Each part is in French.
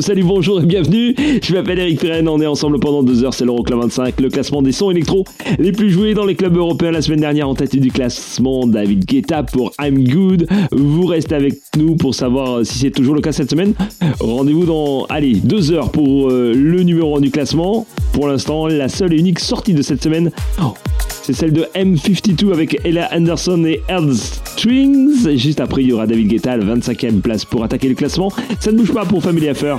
Salut, bonjour et bienvenue. Je m'appelle Eric Pirenne, on est ensemble pendant deux heures, c'est l'Euroclub 25, le classement des sons électro les plus joués dans les clubs européens la semaine dernière en tête du classement. David Guetta pour I'm Good. Vous restez avec nous pour savoir si c'est toujours le cas cette semaine. Rendez-vous dans, allez, deux heures pour euh, le numéro 1 du classement. Pour l'instant, la seule et unique sortie de cette semaine. Oh, c'est celle de M52 avec Ella Anderson et Earl Strings. Juste après, il y aura David Guetta la 25e place pour attaquer le classement. Ça ne bouge pas pour Family Affair.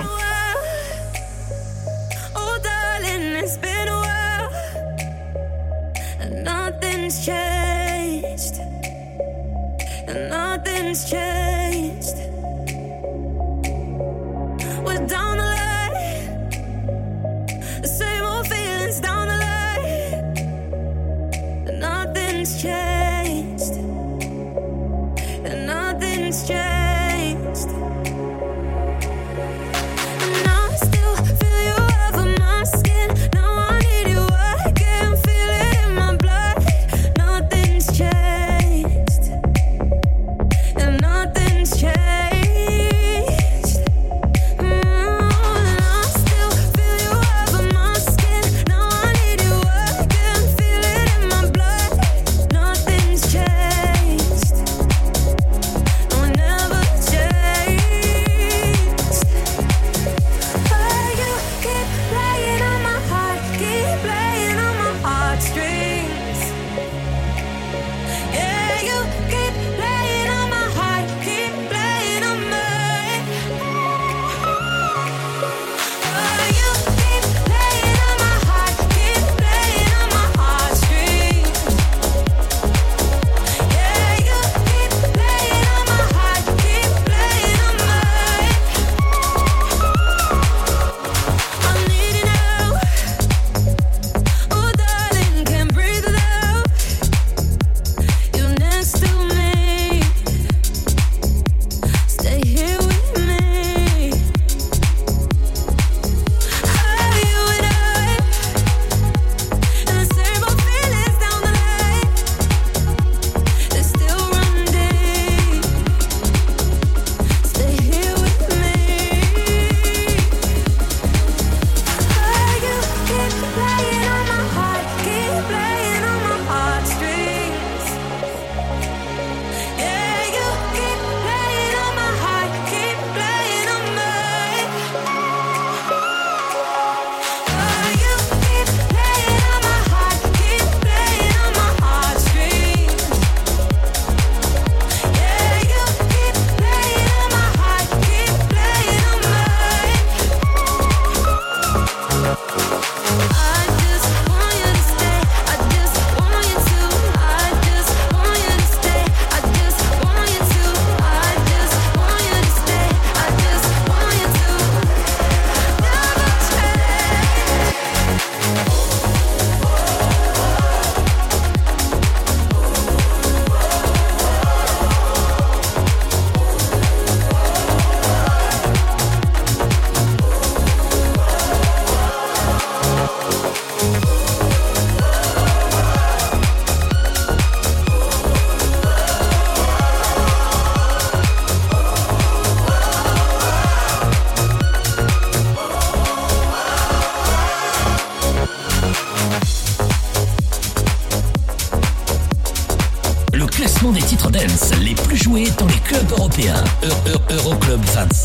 Euroclub 25.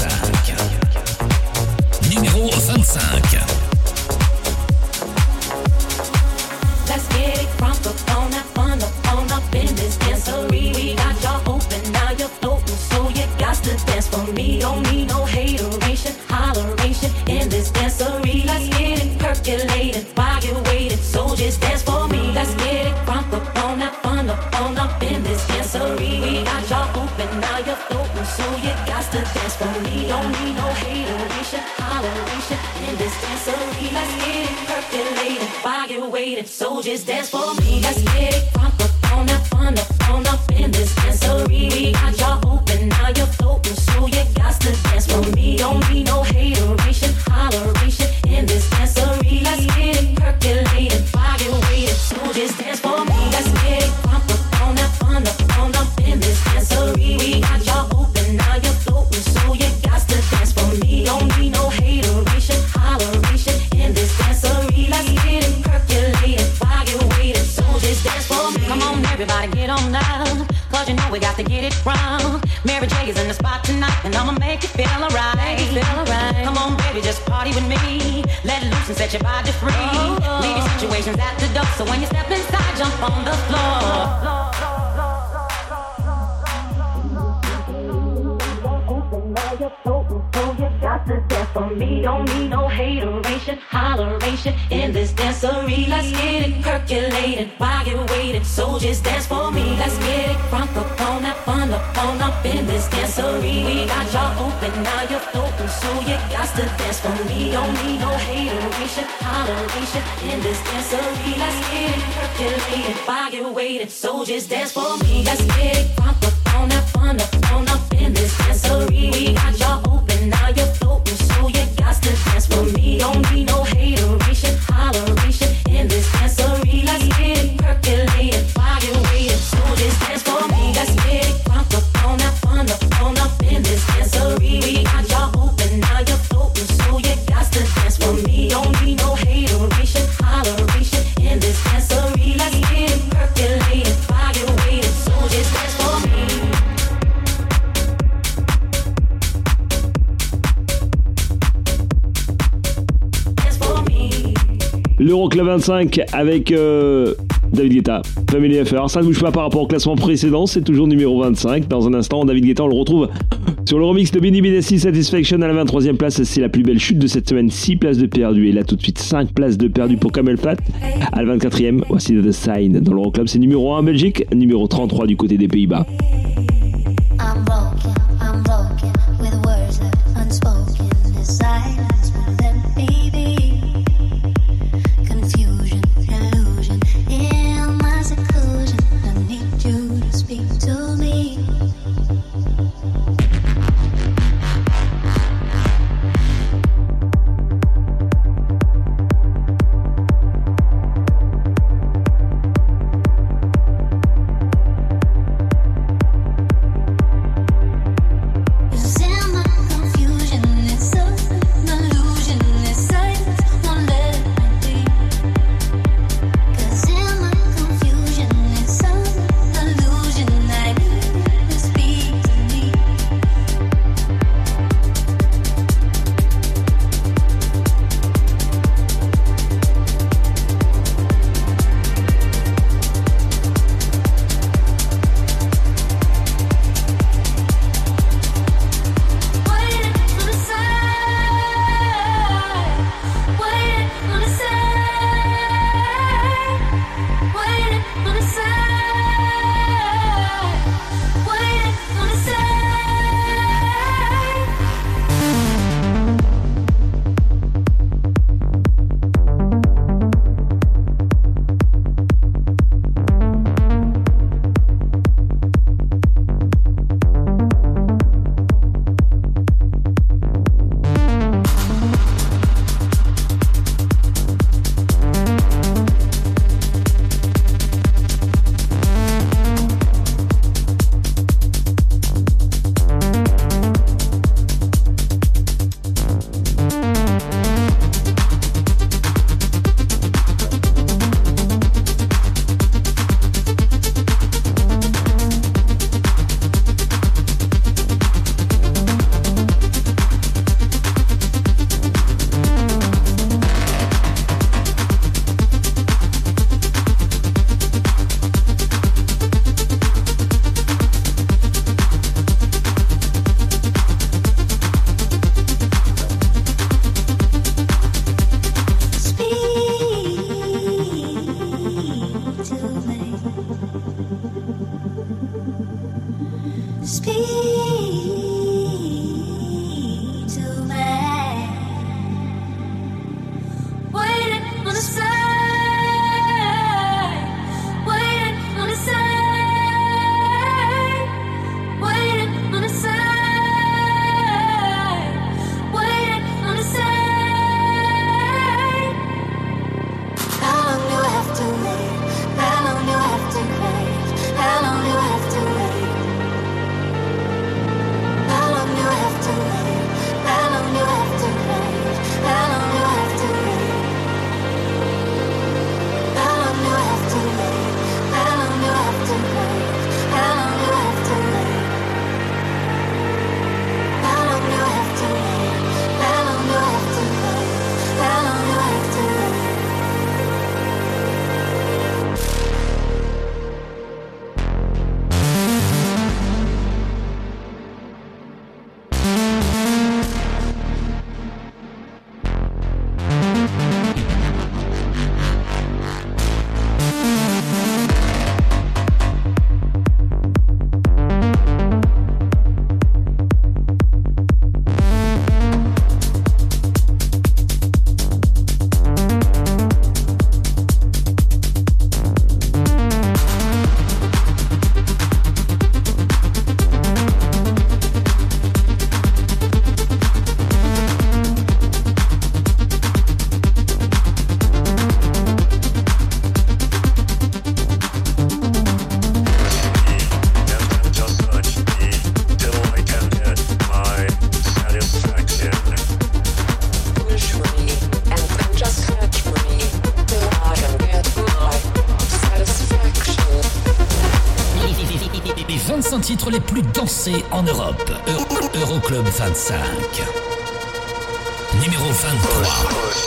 circulating while you waiting. Soldiers dance for me. Let's get it crunk up on that fun up on up in this dancery. We got y'all open, now you're open, so you got to dance for me. Don't need no hateration, toleration in this dancery. Let's get it percolating while you waiting. Soldiers dance for me. Let's get it crunk up on that fun up on up in this dancery. We got y'all open, now you're floating, so you got to dance for me. Don't need no hateration, toleration in this dancery. au club 25 avec euh, David Guetta, Family FR. Ça ne bouge pas par rapport au classement précédent, c'est toujours numéro 25. Dans un instant, David Guetta, on le retrouve sur le remix de Benny Benassi Satisfaction à la 23e place. C'est la plus belle chute de cette semaine, 6 places de perdu. Et là, tout de suite, 5 places de perdu pour Kamel Pat. À la 24e, voici The Sign. Dans l'Euroclub, c'est numéro 1 en Belgique, numéro 33 du côté des Pays-Bas. danser en Europe. Euroclub 25. Numéro 23.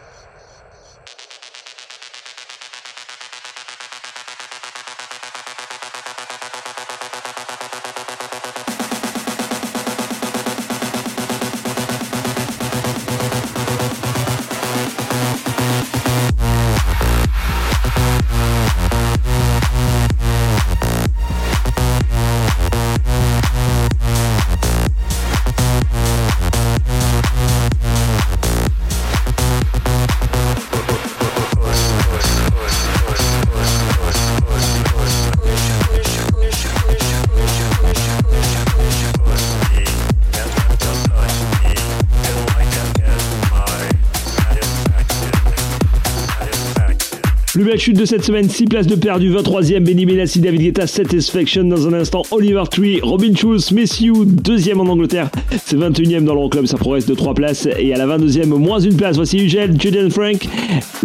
la chute de cette semaine, 6 places de perdu, 23e, Benny Benassi, David Guetta, Satisfaction dans un instant, Oliver Tree, Robin Schulz, Messiou, deuxième en Angleterre, c'est 21e dans l'Euroclub, ça progresse de 3 places, et à la 22e, moins une place, voici Ugel, Julian Frank,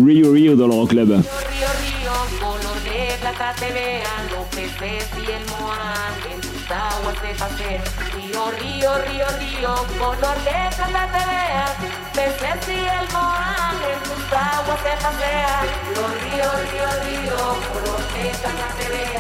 Rio Rio dans l'Euroclub. Rio, Rio, Rio, color de plata se los ríos, ríos, ríos, los que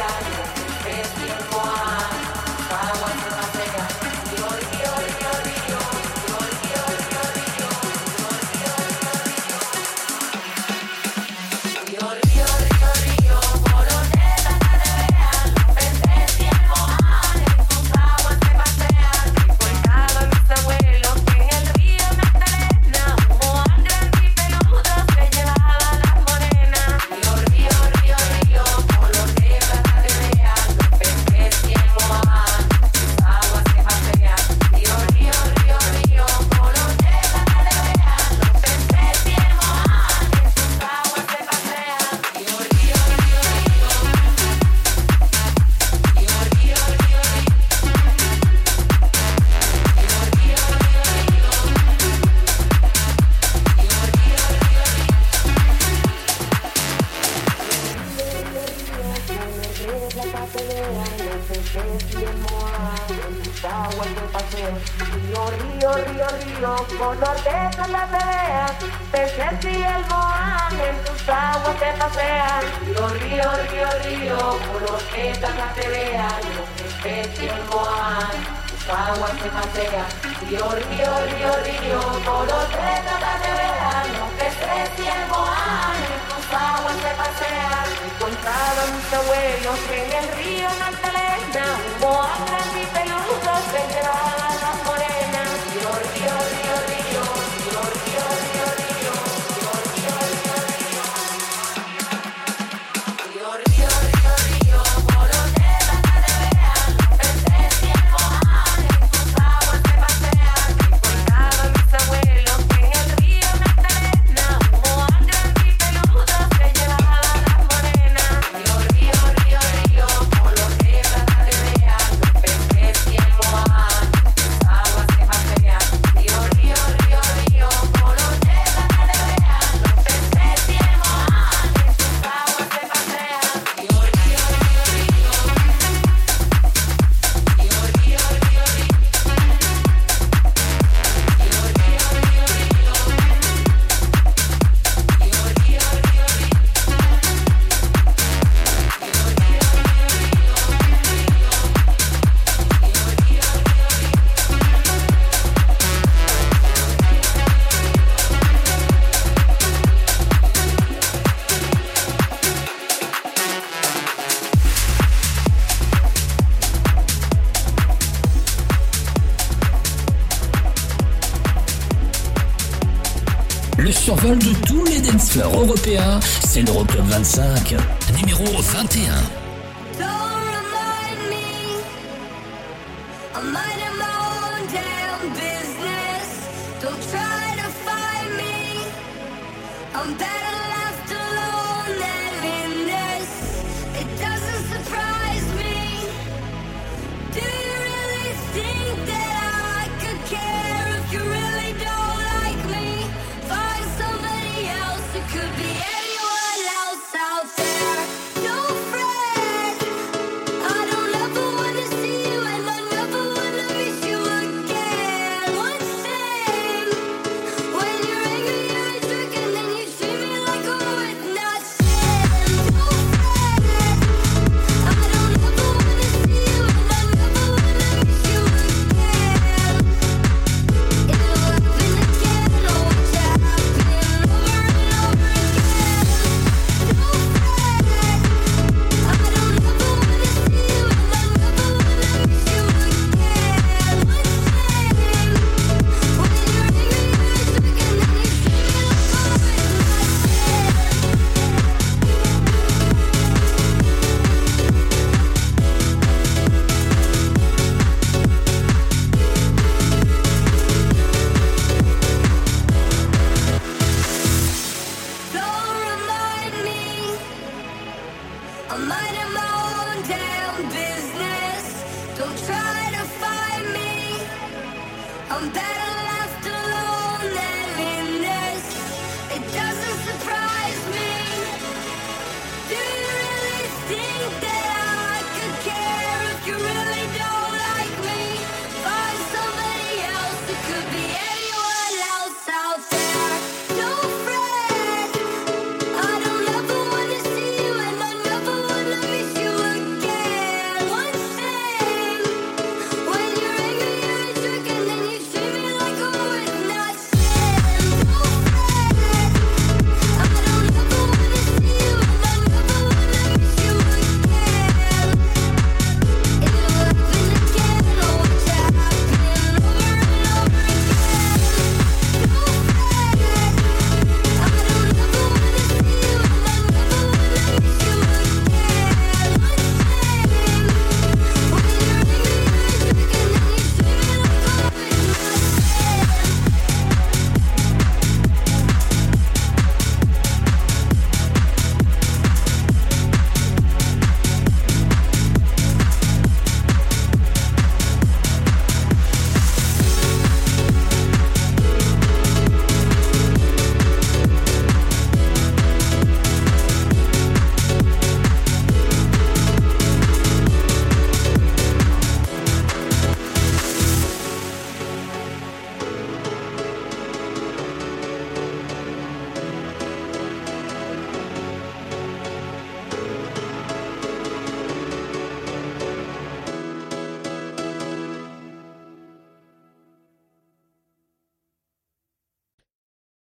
survol de tous les dancefloors européens, c'est l'Euroclub 25, numéro 21.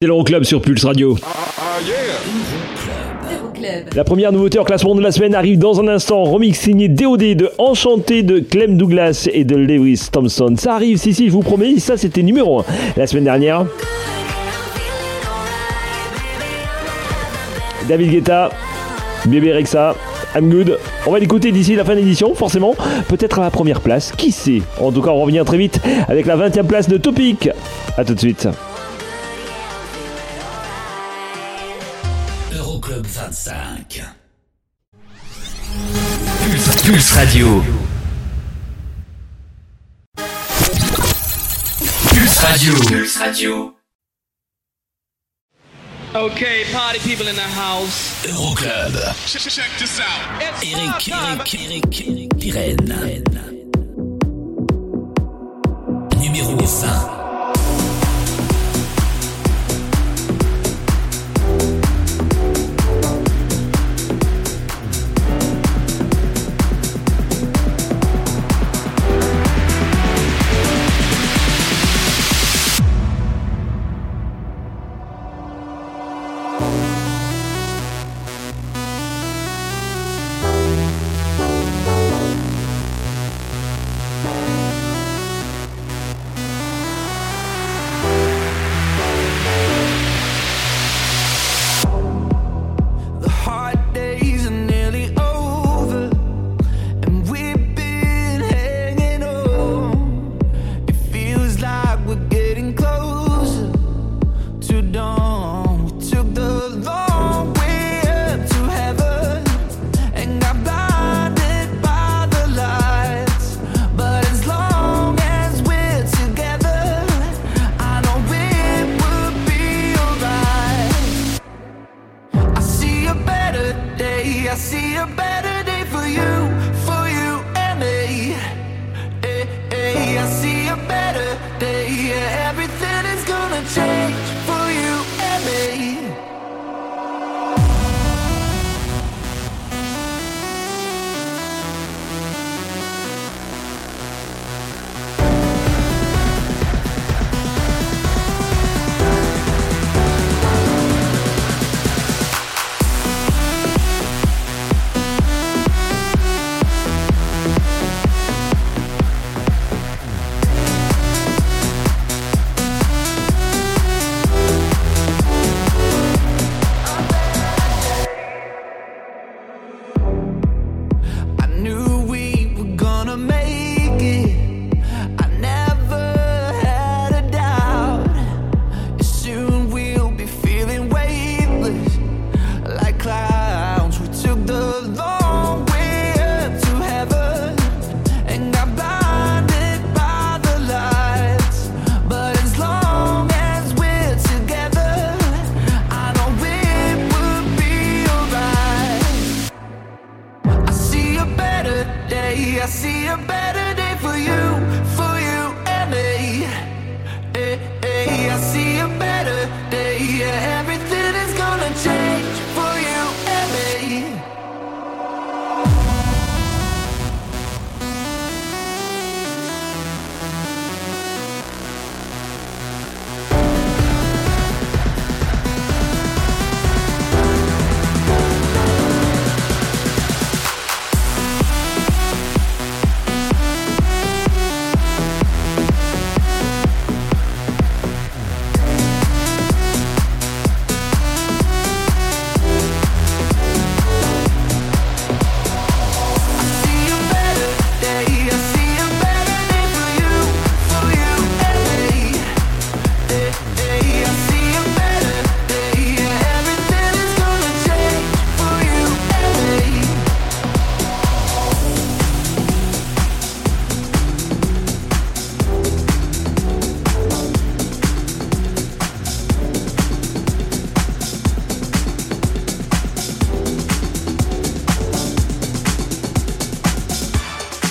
C'était l'Euroclub sur Pulse Radio. La première nouveauté en classement de la semaine arrive dans un instant. Remix signé DOD de Enchanté de Clem Douglas et de Lewis Thompson. Ça arrive, si, si, je vous promets, ça c'était numéro 1 la semaine dernière. David Guetta, Bébé Rexa, I'm good. On va l'écouter d'ici la fin de l'édition, forcément. Peut-être à la première place, qui sait En tout cas, on revient très vite avec la 20 e place de Topic. A tout de suite. 25. Pulse, Pulse Radio. Pulse Radio. Pulse Radio. Okay, party people in the house. Euroclub. Check, check this out. Eric, Eric, Eric, Eric, Irène. Numéro 20.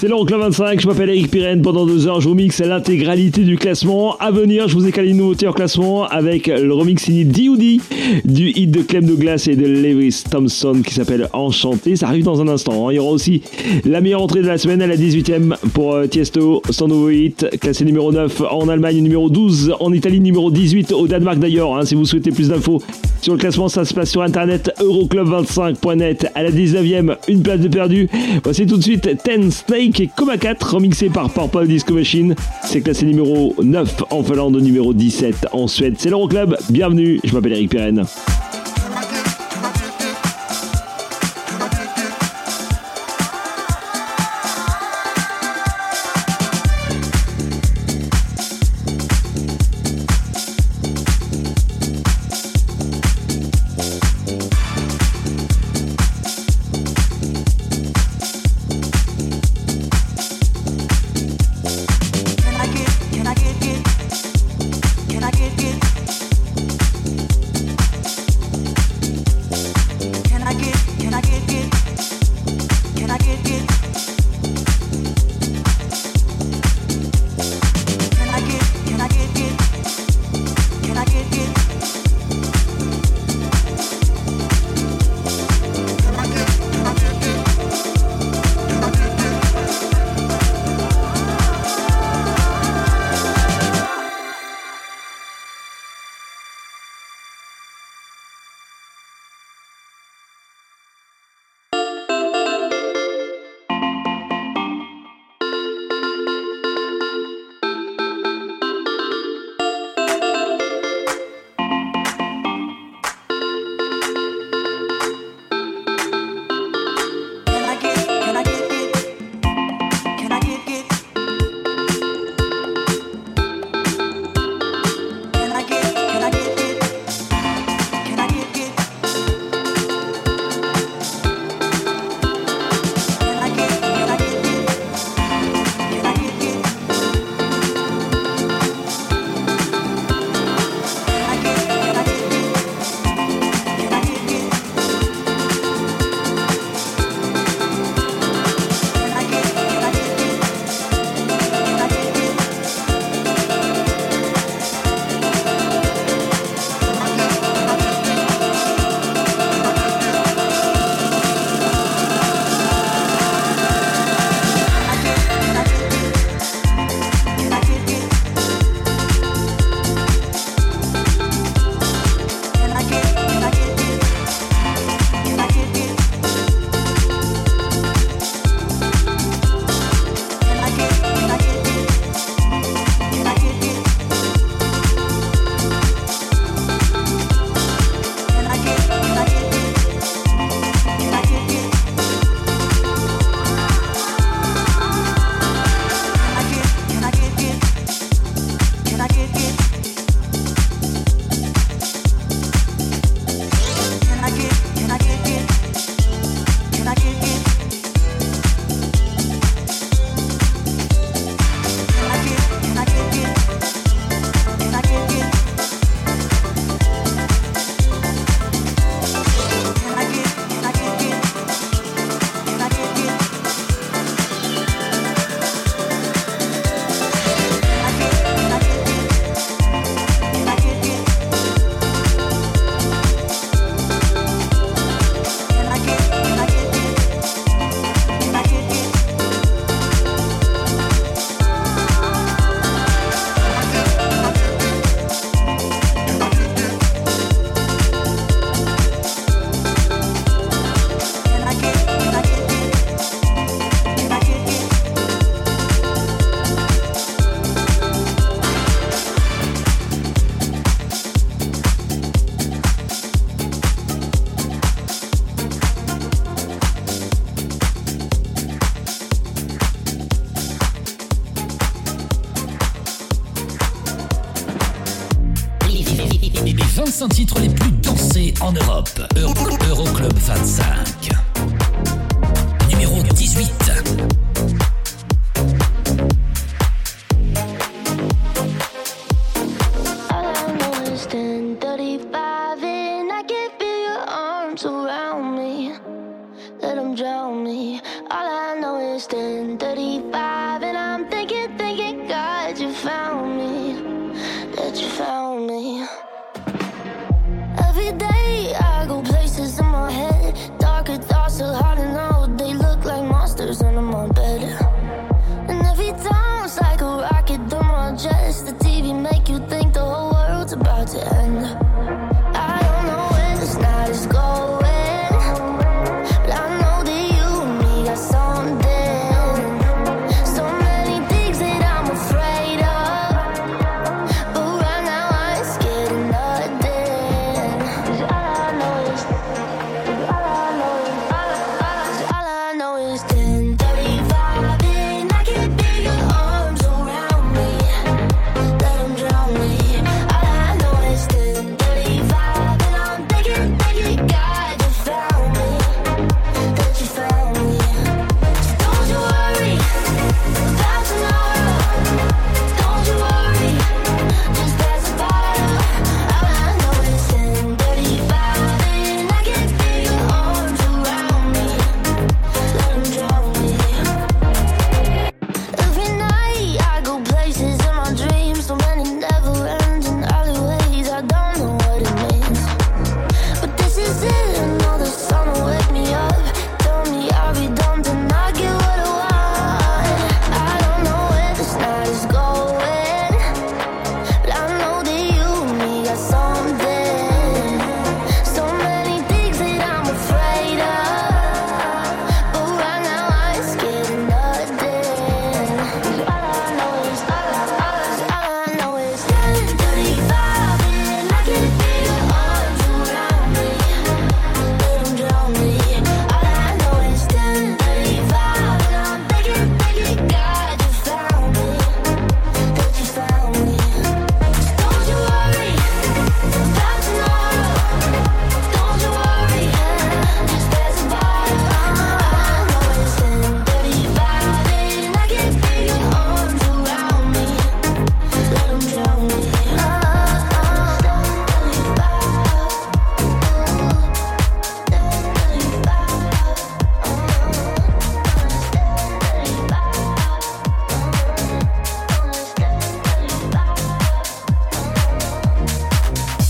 C'est l'Euroclub 25, je m'appelle Eric Pirenne. Pendant deux heures, je vous mixe l'intégralité du classement. À venir, je vous ai calé une nouveauté en classement avec le remix signé D.O.D. du hit de Clem Douglas et de Lewis Thompson qui s'appelle Enchanté. Ça arrive dans un instant. hein. Il y aura aussi la meilleure entrée de la semaine à la 18e pour euh, Tiesto, son nouveau hit, classé numéro 9 en Allemagne, numéro 12 en Italie, numéro 18 au Danemark d'ailleurs. hein. si vous souhaitez plus d'infos sur le classement, ça se passe sur internet euroclub25.net. À la 19e, une place de perdu. Voici tout de suite Ten Snake Coma 4, remixé par Purple Disco Machine. C'est classé numéro 9 en Finlande, numéro 17 en Suède. C'est l'Euroclub, bienvenue, je m'appelle Eric Pirenne.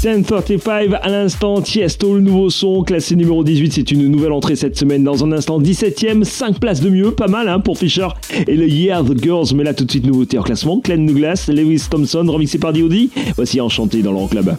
1035 à l'instant, Tiesto, le nouveau son, classé numéro 18, c'est une nouvelle entrée cette semaine. Dans un instant, 17ème, 5 places de mieux, pas mal hein, pour Fisher et le Yeah the Girls, mais là tout de suite nouveauté en classement, Glenn Douglas, Lewis Thompson, remixé par DOD, voici Enchanté dans l'Euroclub. club.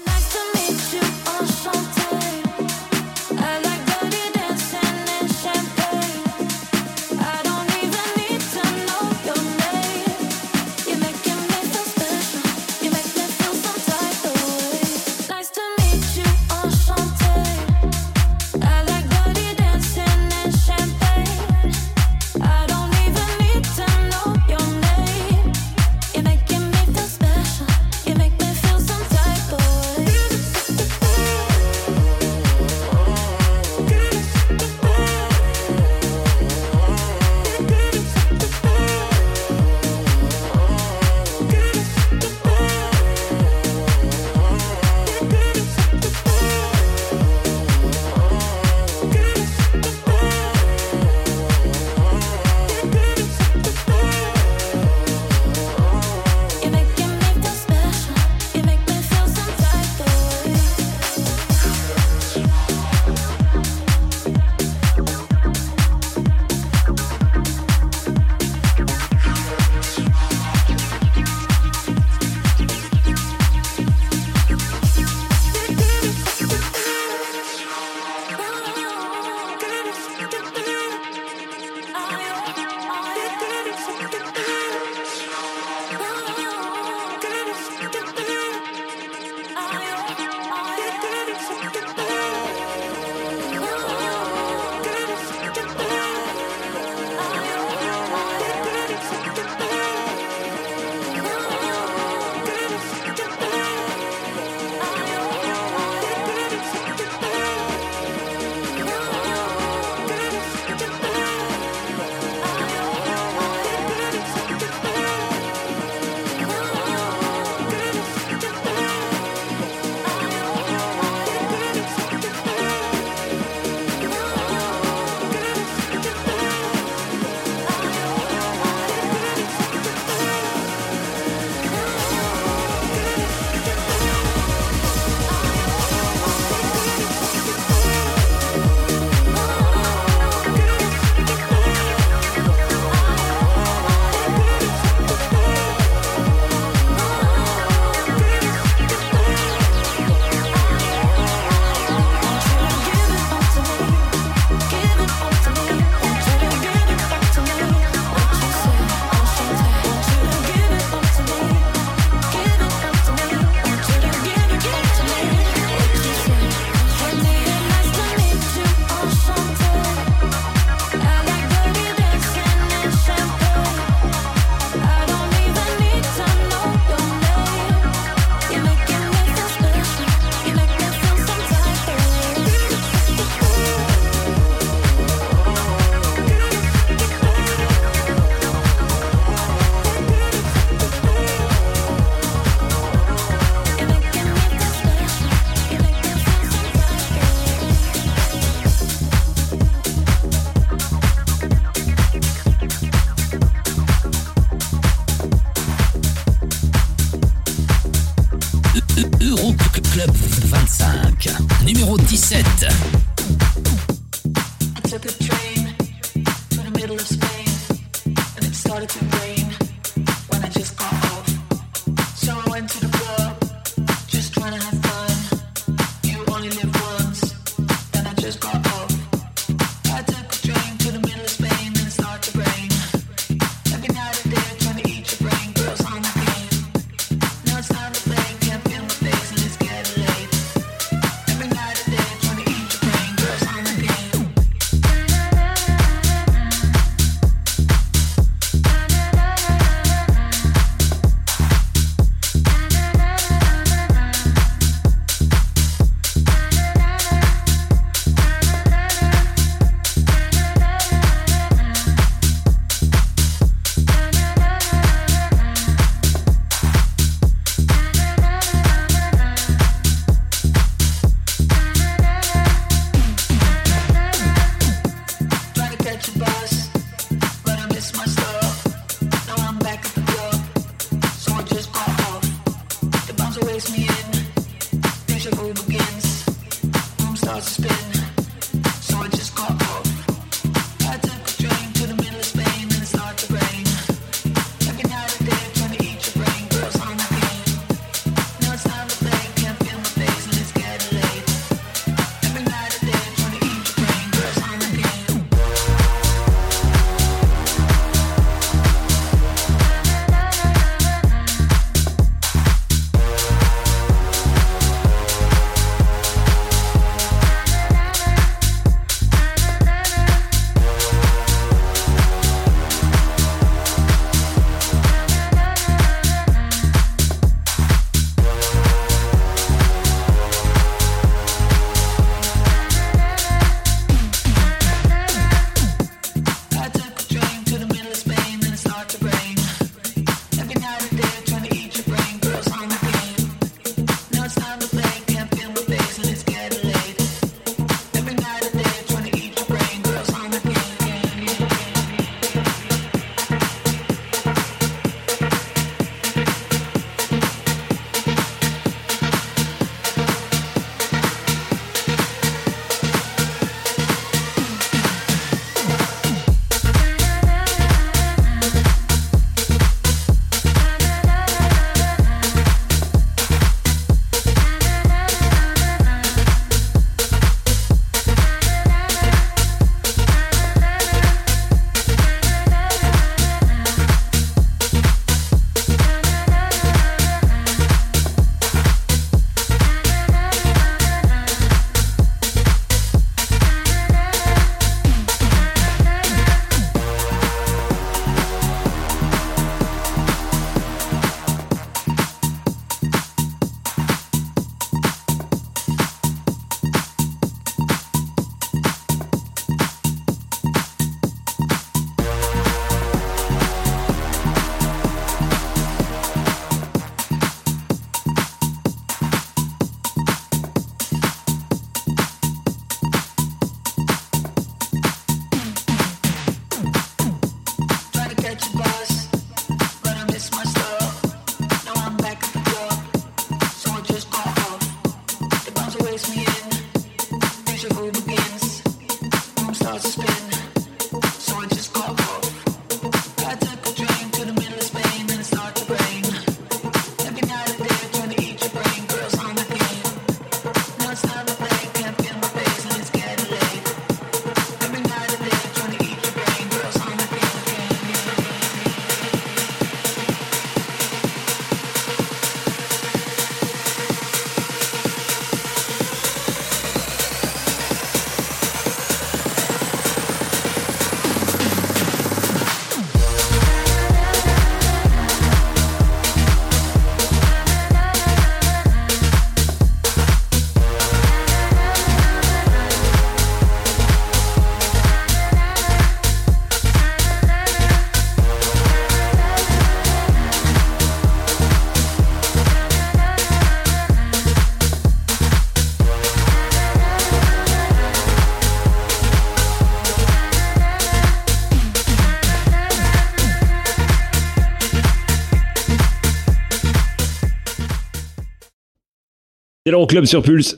C'est l'Euroclub sur Pulse.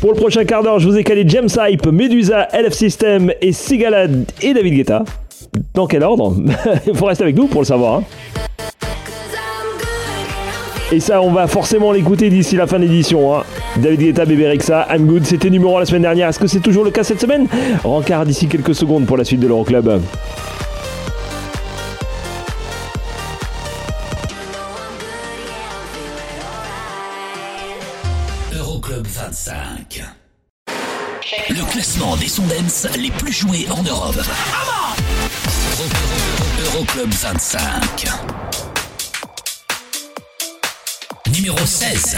Pour le prochain quart d'heure, je vous ai calé James Hype, Medusa, LF System et Sigalad et David Guetta. Dans quel ordre? Il faut rester avec nous pour le savoir. hein. Et ça, on va forcément l'écouter d'ici la fin de l'édition. hein. David Guetta, Bébé Rexa, I'm Good, c'était numéro 1 la semaine dernière. Est-ce que c'est toujours le cas cette semaine? Rencard d'ici quelques secondes pour la suite de l'Euroclub. Les plus joués en Europe. Euro- Euro- Euroclub 25. Numéro 16.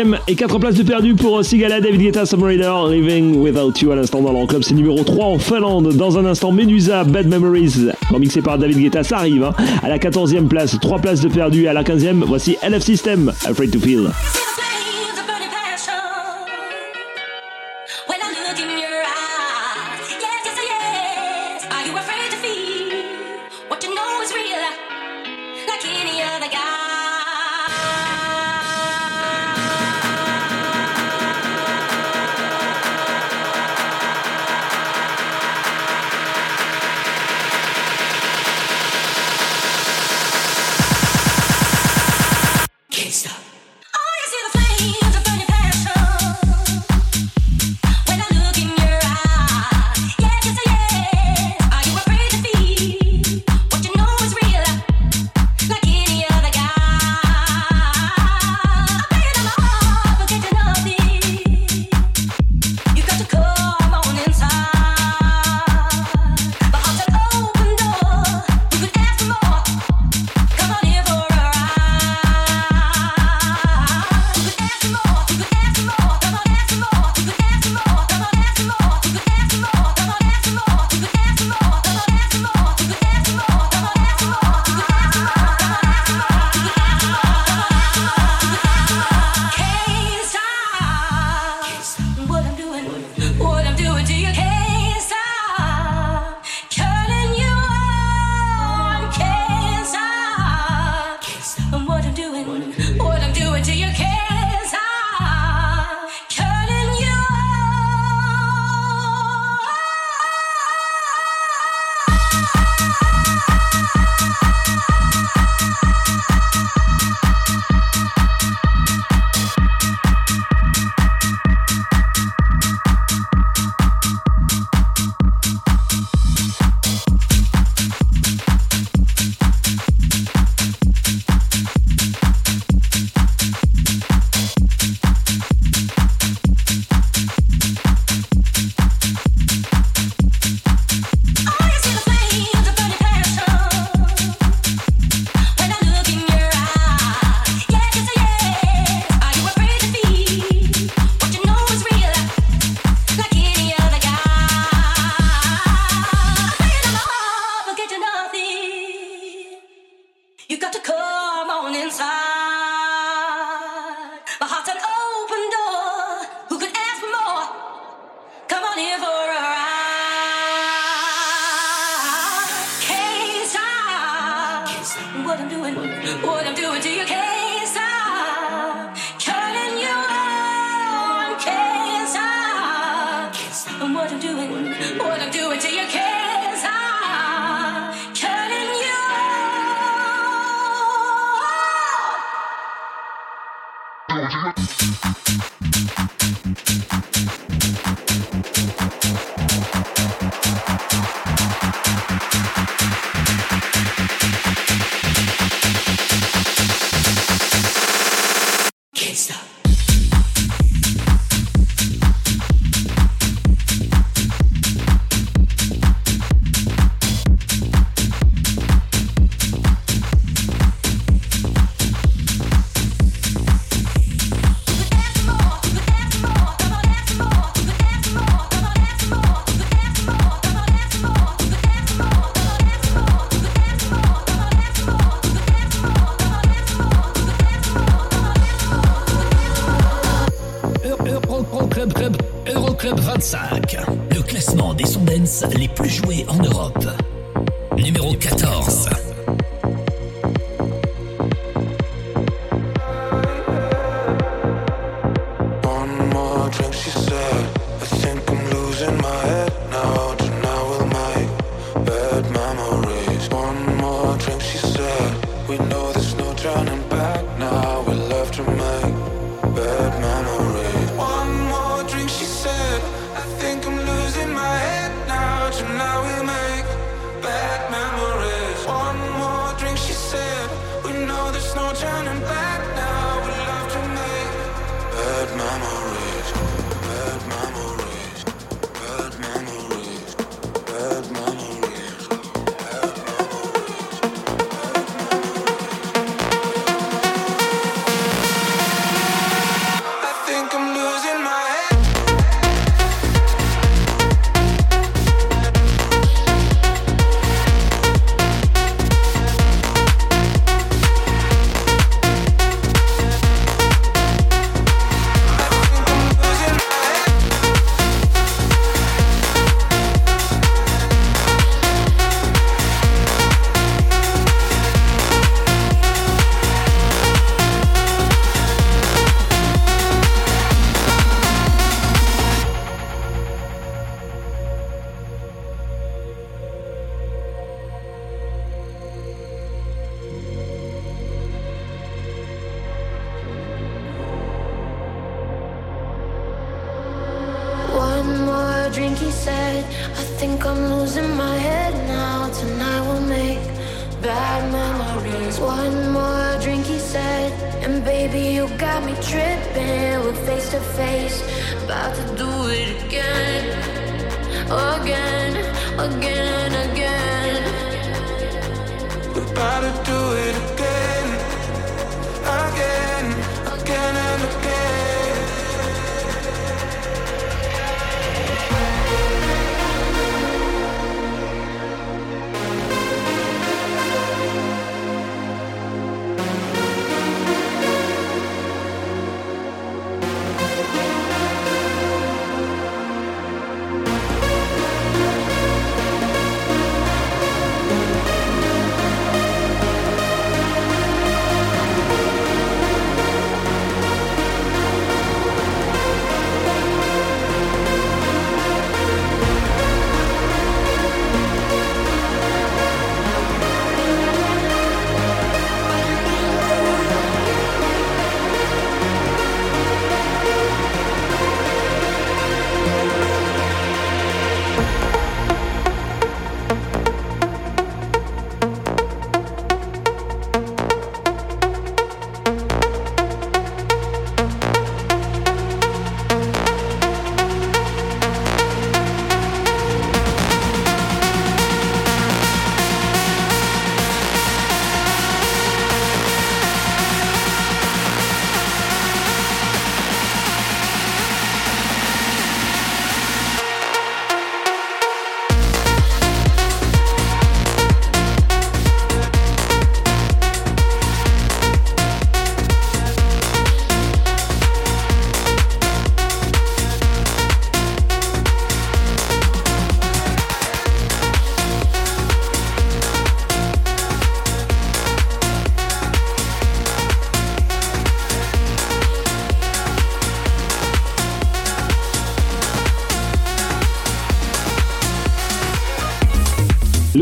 16e et 4 places de perdu pour Sigala, David Guetta, Summer Raider, Living Without You à l'instant dans l'Euroclub. C'est numéro 3 en Finlande. Dans un instant, Medusa, Bad Memories, remixé par David Guetta. Ça arrive hein. à la 14e place. 3 places de perdu à la 15e. Voici LF System, Afraid to Feel. Plus joués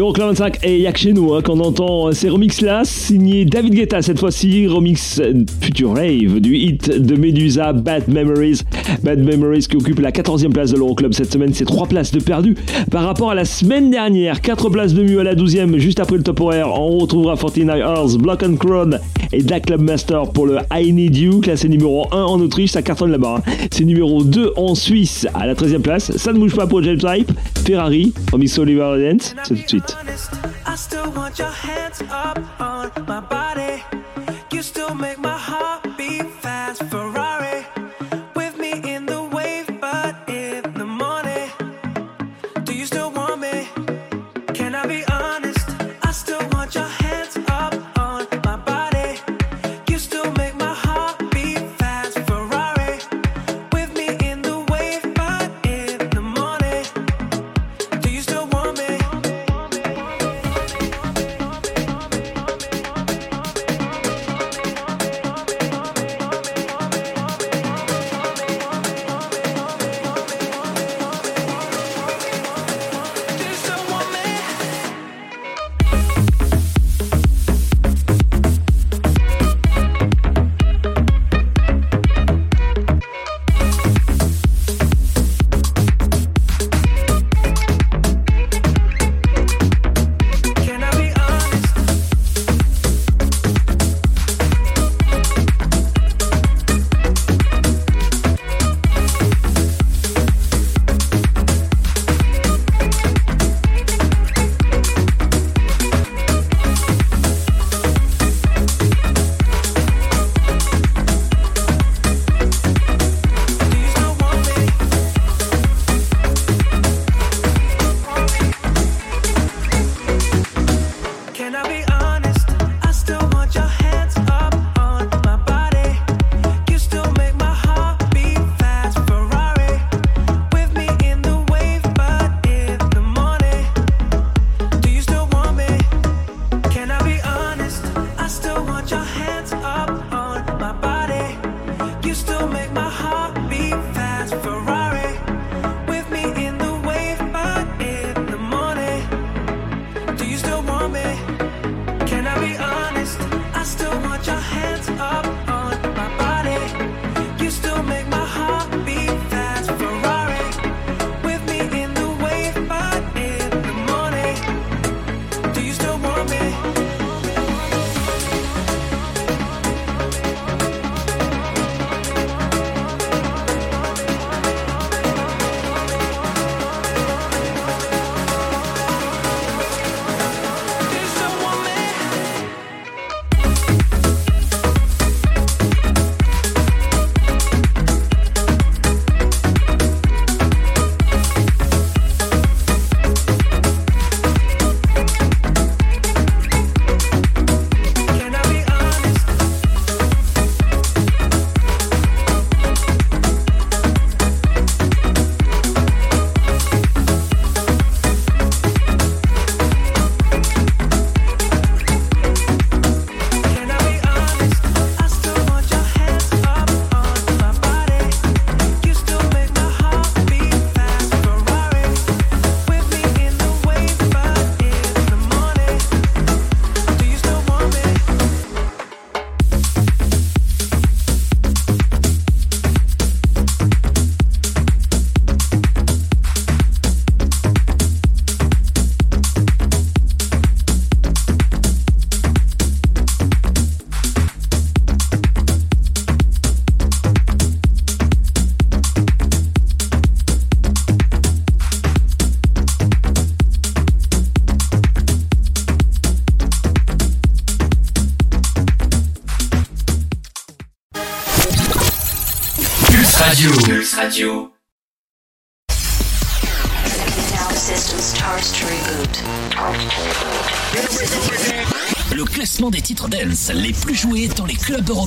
L'Euroclub 25 et y'a que chez nous hein, qu'on entend ces remixes-là, signé David Guetta cette fois-ci, remix Future Rave du hit de Medusa, Bad Memories. Bad Memories qui occupe la 14e place de l'Euroclub cette semaine, c'est 3 places de perdu par rapport à la semaine dernière, 4 places de mieux à la 12e, juste après le top horaire, on retrouvera 49 Hours, Block and Crown et Da Club Master pour le I Need You, classé numéro 1 en Autriche, ça cartonne là-bas. hein. C'est numéro 2 en Suisse à la 13e place, ça ne bouge pas pour James Hype, Ferrari, remix Oliver Dance, c'est tout de suite. I still want your hands up on my body. You still make my heart joués dans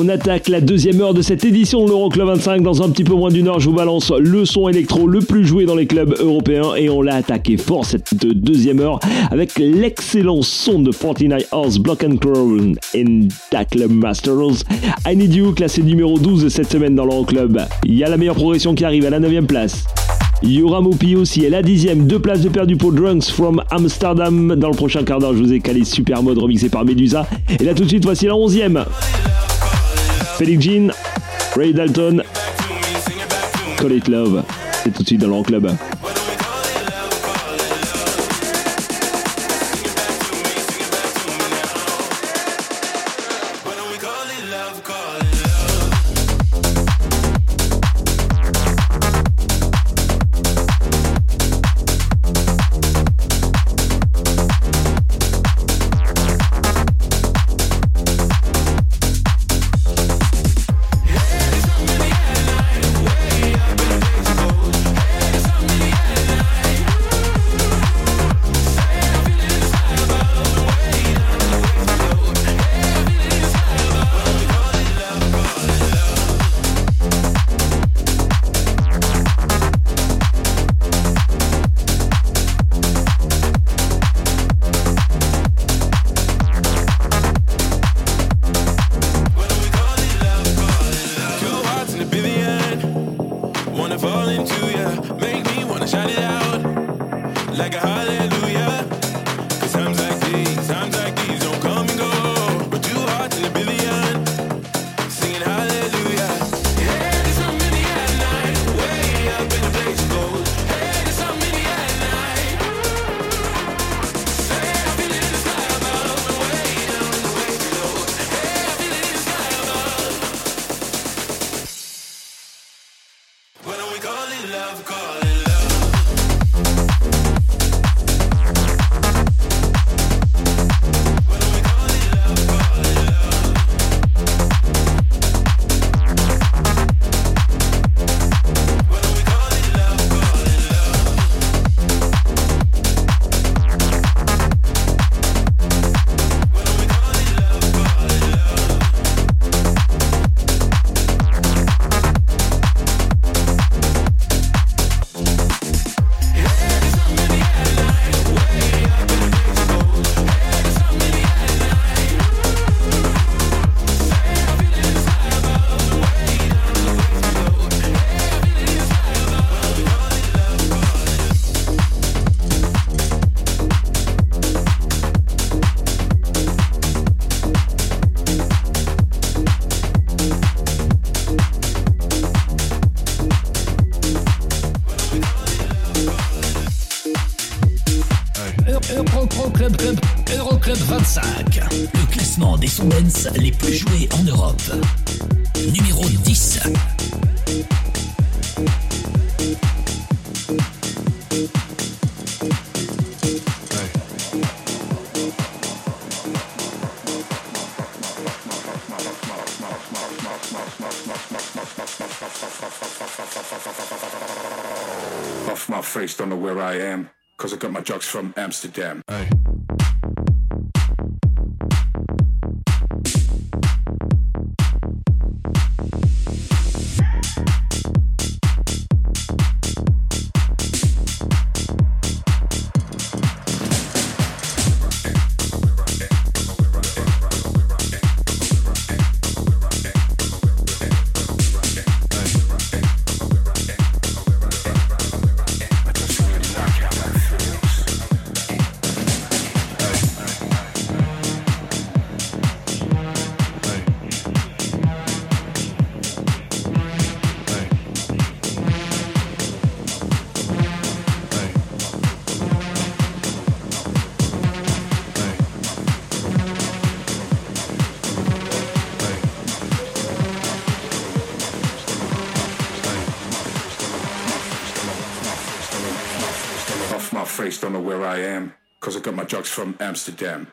On attaque la deuxième heure de cette édition de l'Euroclub 25. Dans un petit peu moins d'une heure, je vous balance le son électro le plus joué dans les clubs européens. Et on l'a attaqué fort cette deuxième heure avec l'excellent son de 49 Hours Block and Crown in Da Club Masters. I Need You, classé numéro 12 cette semaine dans l'Euroclub. Il y a la meilleure progression qui arrive à la 9 place. Yura Mopi aussi est la dixième, deux places de perdu pour Drunks from Amsterdam. Dans le prochain quart d'heure, je vous ai calé Super Mode remixé par Medusa. Et là tout de suite, voici la onzième. Felix Jean, Ray Dalton, Call It Love. C'est tout de suite dans l'Euroclub. Hey, dance les plus jouées en Europe. Numéro 10. Off my face, don't know where I am, cause I got my drugs from Amsterdam. from Amsterdam.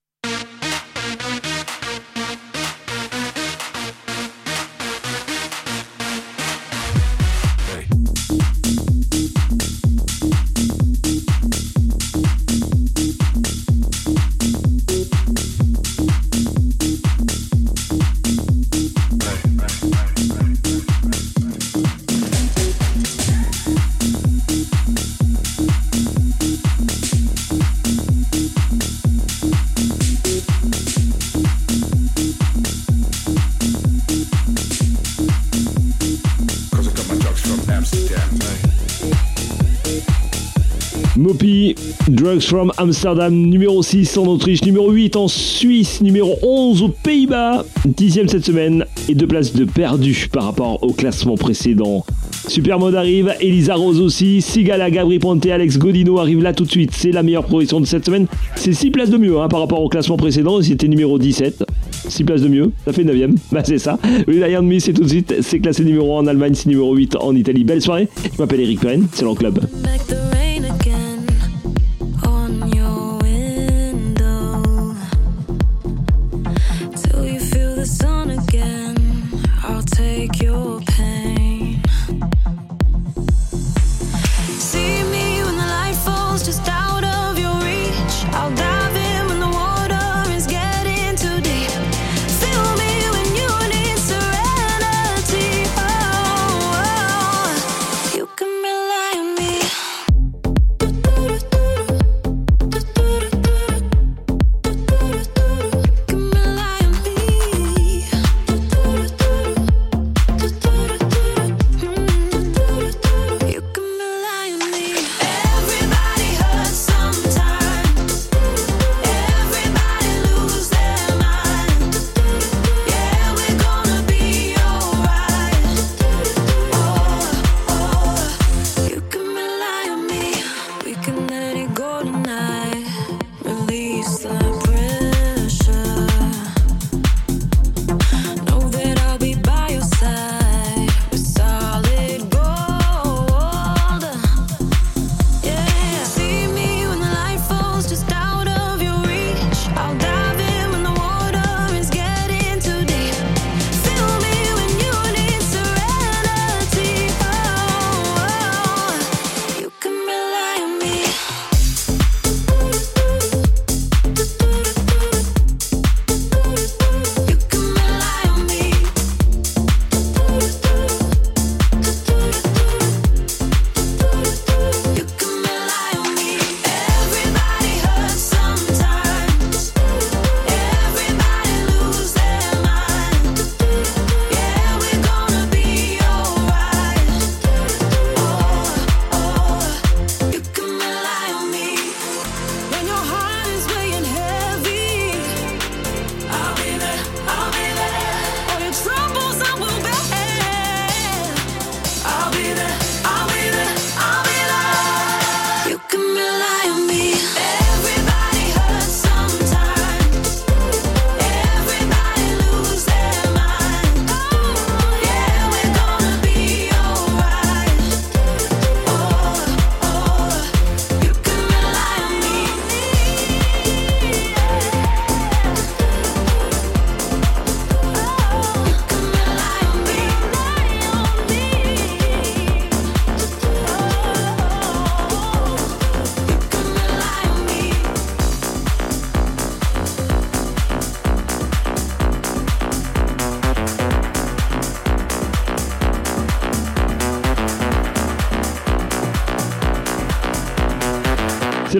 From Amsterdam, numéro 6 en Autriche, numéro 8 en Suisse, numéro 11 aux Pays-Bas, dixième cette semaine et deux places de perdu par rapport au classement précédent. Supermode arrive, Elisa Rose aussi, Sigala, Gabri Ponte, Alex Godino arrive là tout de suite. C'est la meilleure progression de cette semaine. C'est 6 places de mieux hein, par rapport au classement précédent, c'était numéro 17. 6 places de mieux, ça fait 9ème. Bah c'est ça. Rely on Me, c'est tout de suite. C'est classé numéro 1 en Allemagne, c'est numéro 8 en Italie. Belle soirée. Je m'appelle Eric Perrin, c'est. Like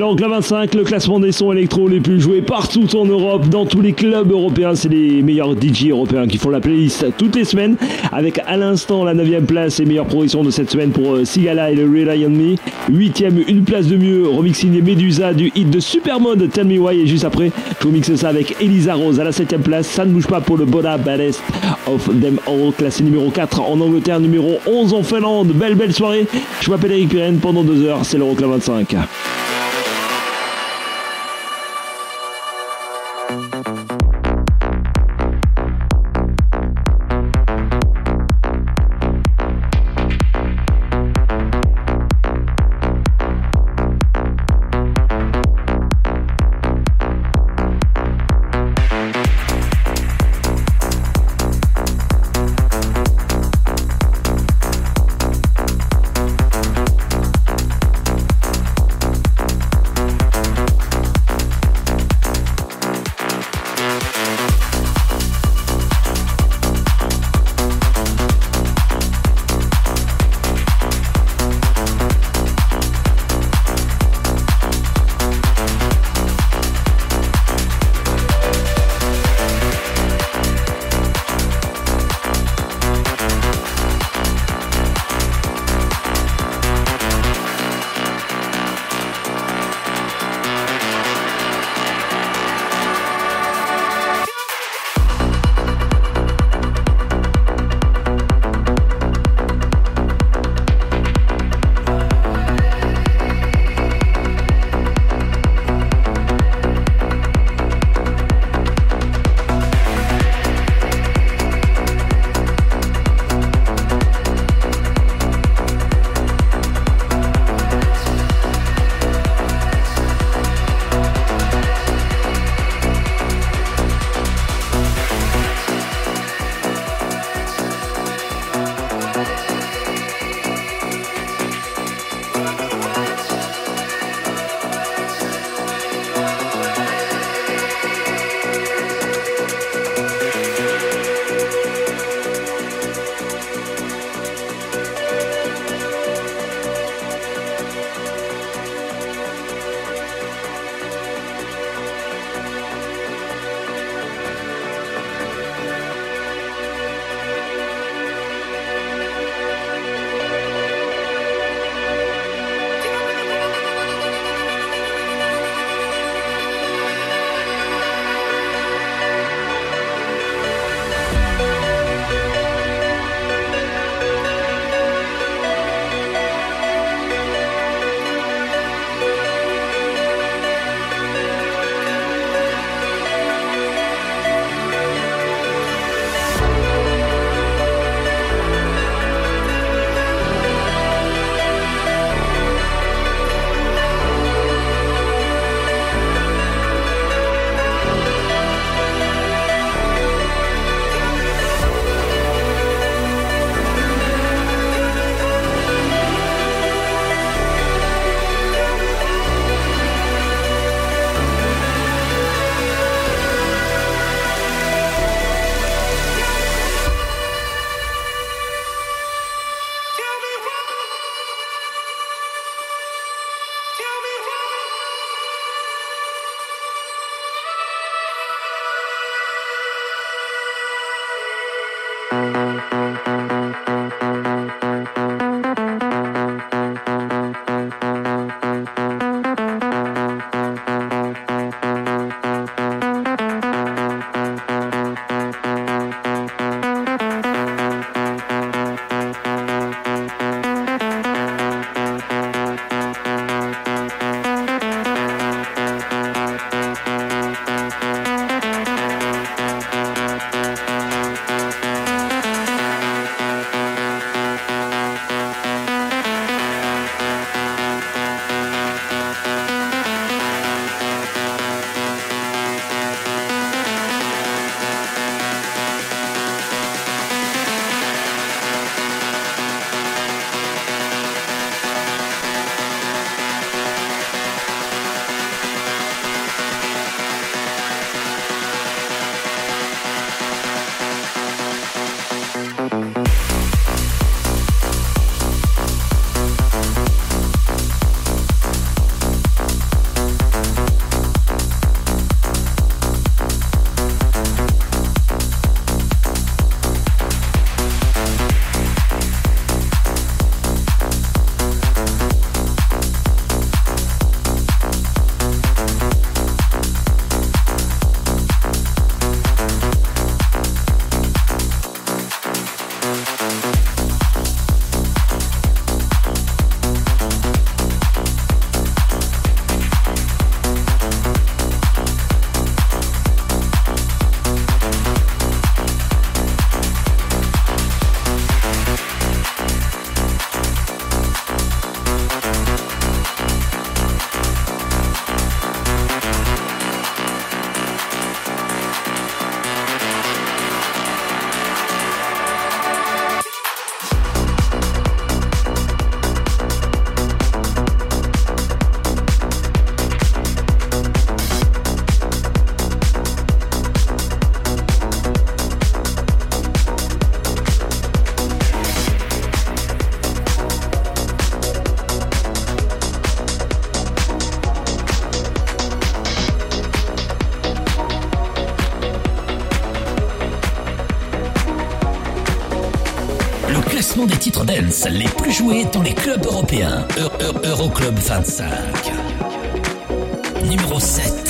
L'Enclave 25, le classement des sons électro les plus joués partout en Europe, dans tous les clubs européens. C'est les meilleurs DJ européens qui font la playlist toutes les semaines. Avec à l'instant la 9 place et meilleure progression de cette semaine pour euh, Sigala et le Rely on Me. 8 une place de mieux, remix signé Medusa du hit de Supermode Tell Me Why. Et juste après, je vous mixe ça avec Elisa Rose à la 7 place. Ça ne bouge pas pour le Boda Baddest of Them All, classé numéro 4 en Angleterre, numéro 11 en Finlande. Belle, belle soirée. Je m'appelle Eric Pirenne pendant deux heures. C'est l'Euroclub 25. Les plus joués dans les clubs européens. Eu- Eu- Euroclub 25. Numéro 7.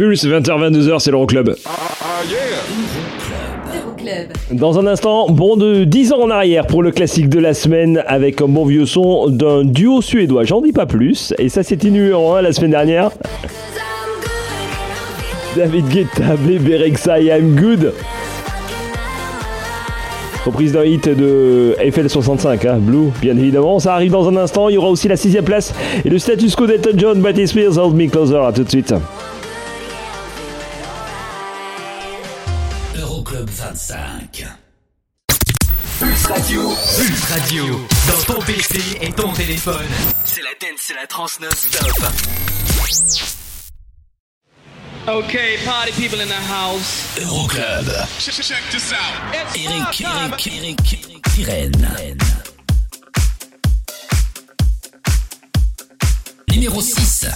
Plus 20h22h, c'est l'Euroclub. Euroclub. Dans un instant, bon de 10 ans en arrière pour le classique de la semaine avec un bon vieux son d'un duo suédois. J'en dis pas plus. Et ça, c'était numéro 1 la semaine dernière. David Guetta, Bereksa et I'm Good. Reprise d'un hit de Eiffel 65, hein, Blue, bien évidemment. Ça arrive dans un instant. Il y aura aussi la sixième place et le status quo d'Elton John, Britney Spears, Hold Me Closer. À tout de suite. 25. Pulse Radio. Pulse Radio. Dans ton PC et ton téléphone. C'est la dance, c'est la trans non-stop. Okay, party people in the house. Euroclub. Check, check this out. It's Eric. Eric, Eric, Eric, Pirenne. Numéro 6.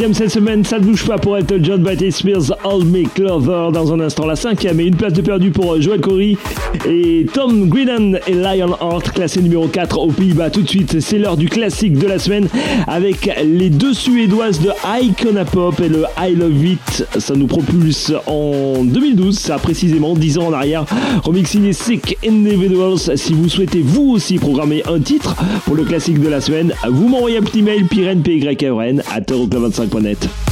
Sixième cette semaine, ça ne bouge pas pour être John Baptiste Spears, All Me Clover. Dans un instant, la cinquième et une place de perdu pour Joel Corey et Tom Greenan et Lionheart, classé numéro 4 aux Pays-Bas. Tout de suite, c'est l'heure du classique de la semaine avec les deux Suédoises de Icona Pop et le I Love It. Ça nous propulse en 2012, ça a précisément 10 ans en arrière. Remix signé Sick Individuals. Si vous souhaitez vous aussi programmer un titre pour le classique de la semaine, vous m'envoyez un petit mail pyrenpyvrn at 25net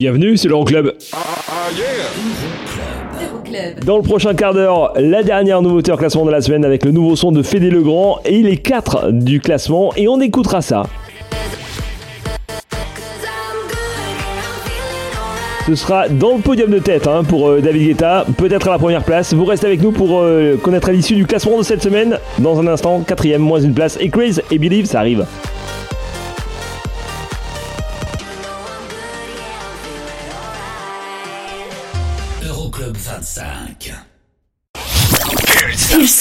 Bienvenue, c'est l'Euroclub. Dans le prochain quart d'heure, la dernière nouveauté en classement de la semaine avec le nouveau son de Fédé Legrand et les 4 du classement et on écoutera ça. Ce sera dans le podium de tête hein, pour euh, David Guetta, peut-être à la première place. Vous restez avec nous pour euh, connaître l'issue du classement de cette semaine. Dans un instant, quatrième, moins une place. Et Craze et Believe, ça arrive.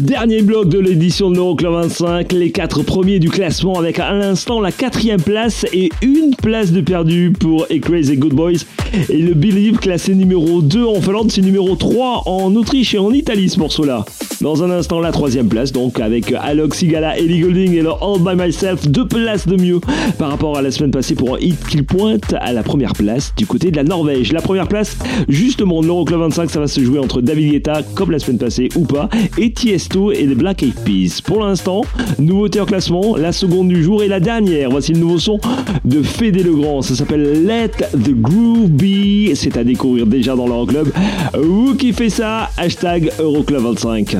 Dernier bloc de l'édition de l'Euroclub 25, les quatre premiers du classement avec à l'instant la quatrième place et une place de perdu pour A Crazy Good Boys et le Believe classé numéro 2 en Finlande, c'est numéro 3 en Autriche et en Italie ce morceau-là. Dans un instant, la troisième place, donc avec Alok Sigala, Ellie Golding et le All By Myself, deux places de mieux par rapport à la semaine passée pour un hit qu'il pointe à la première place du côté de la Norvège. La première place, justement, de l'Euroclub 25, ça va se jouer entre David Guetta, comme la semaine passée ou pas, et Tiesto et les Black Eyed Peas. Pour l'instant, nouveauté en classement, la seconde du jour et la dernière. Voici le nouveau son de Fédé Legrand. Ça s'appelle Let the Groove C'est à découvrir déjà dans l'Euroclub. Vous qui fait ça Hashtag Euroclub 25.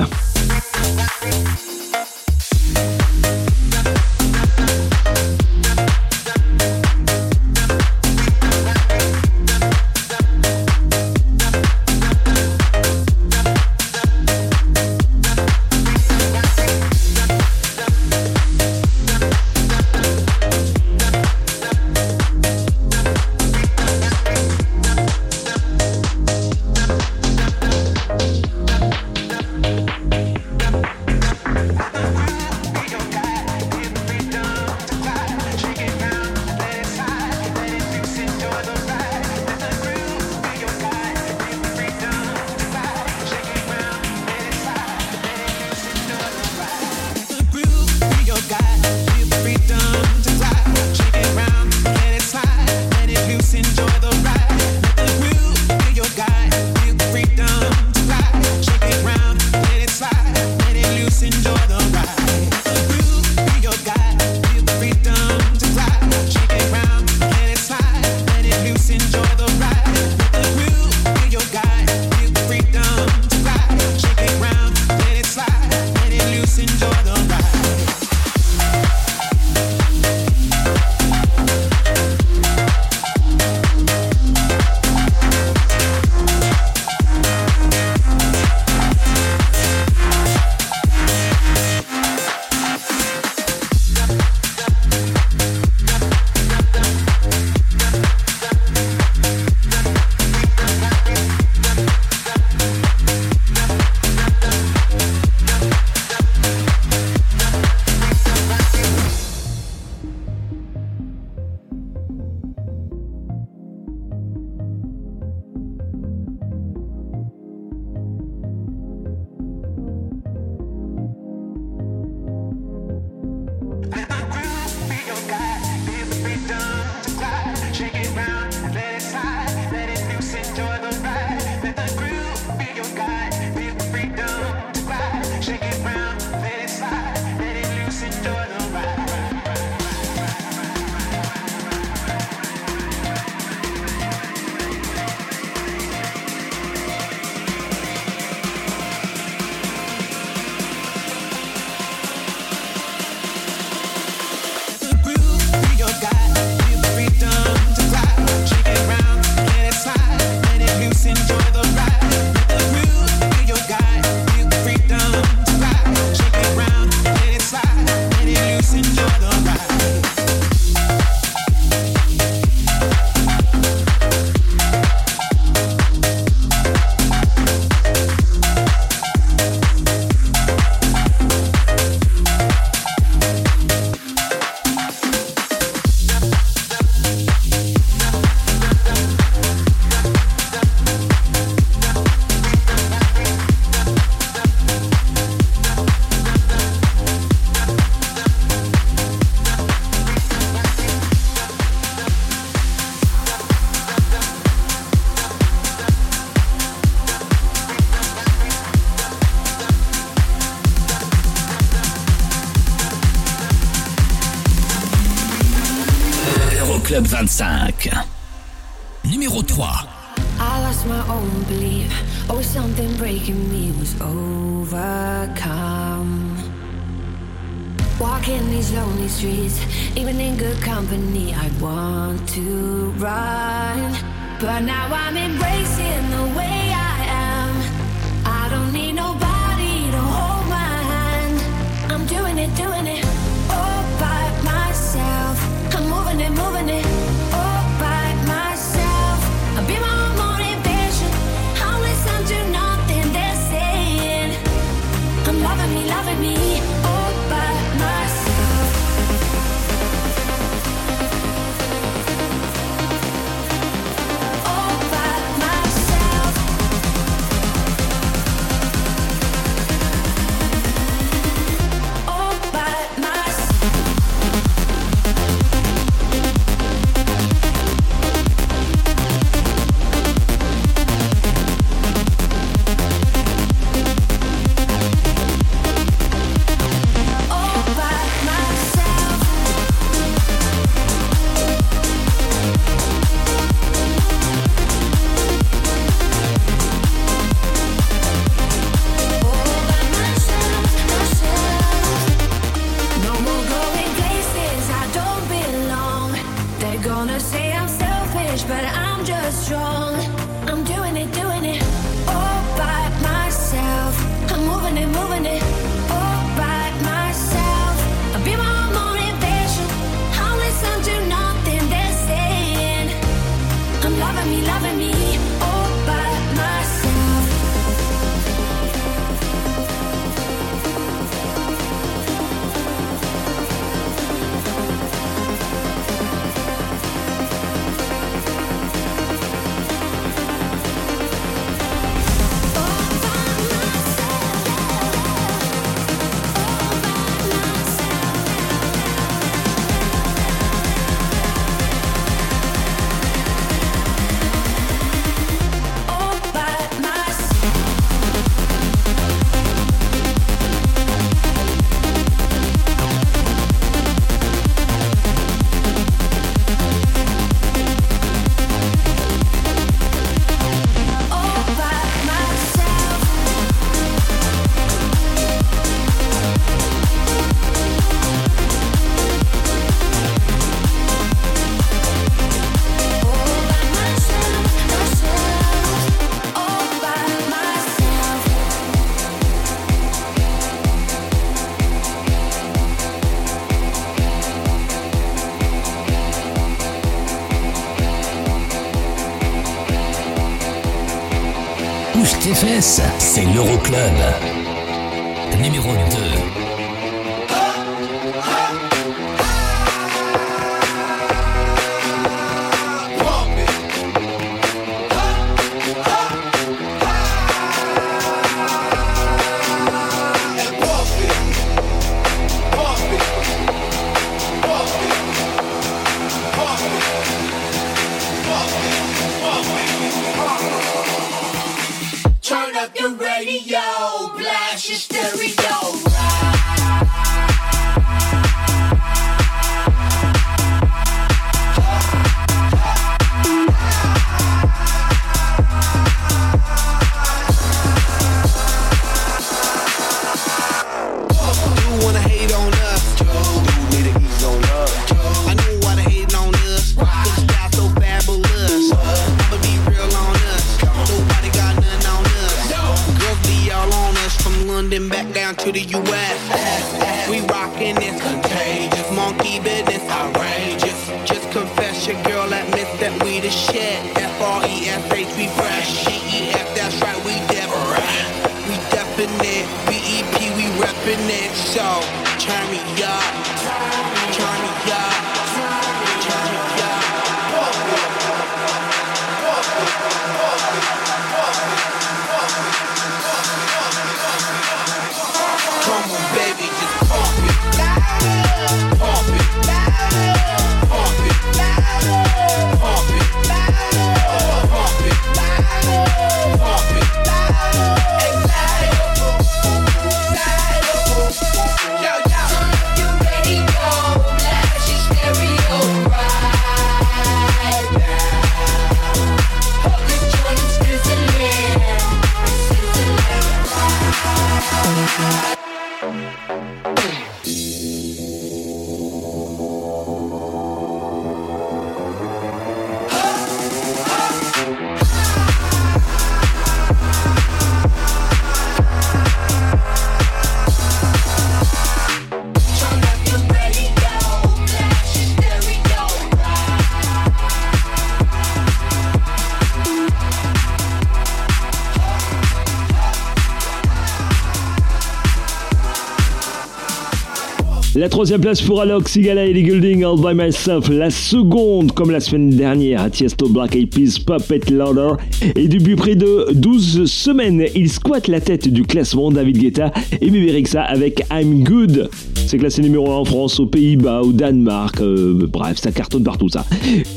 Fesses, c'est l'Euroclub. Numéro 2. Troisième place pour Alok, Sigala et Golding All By Myself. La seconde, comme la semaine dernière, à Tiesto Black Eyed Peas, Puppet Louder. Et depuis près de 12 semaines, il squatte la tête du classement David Guetta et Bébé avec I'm Good. C'est classé numéro 1 en France, aux Pays-Bas, au Danemark. euh, bref, ça cartonne partout ça.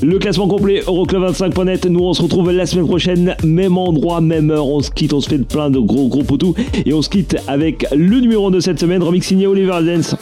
Le classement complet, Euroclub25.net. Nous, on se retrouve la semaine prochaine, même endroit, même heure. On se quitte, on se fait plein de gros gros poutous. Et on se quitte avec le numéro 1 de cette semaine, remix signé Oliver Dance.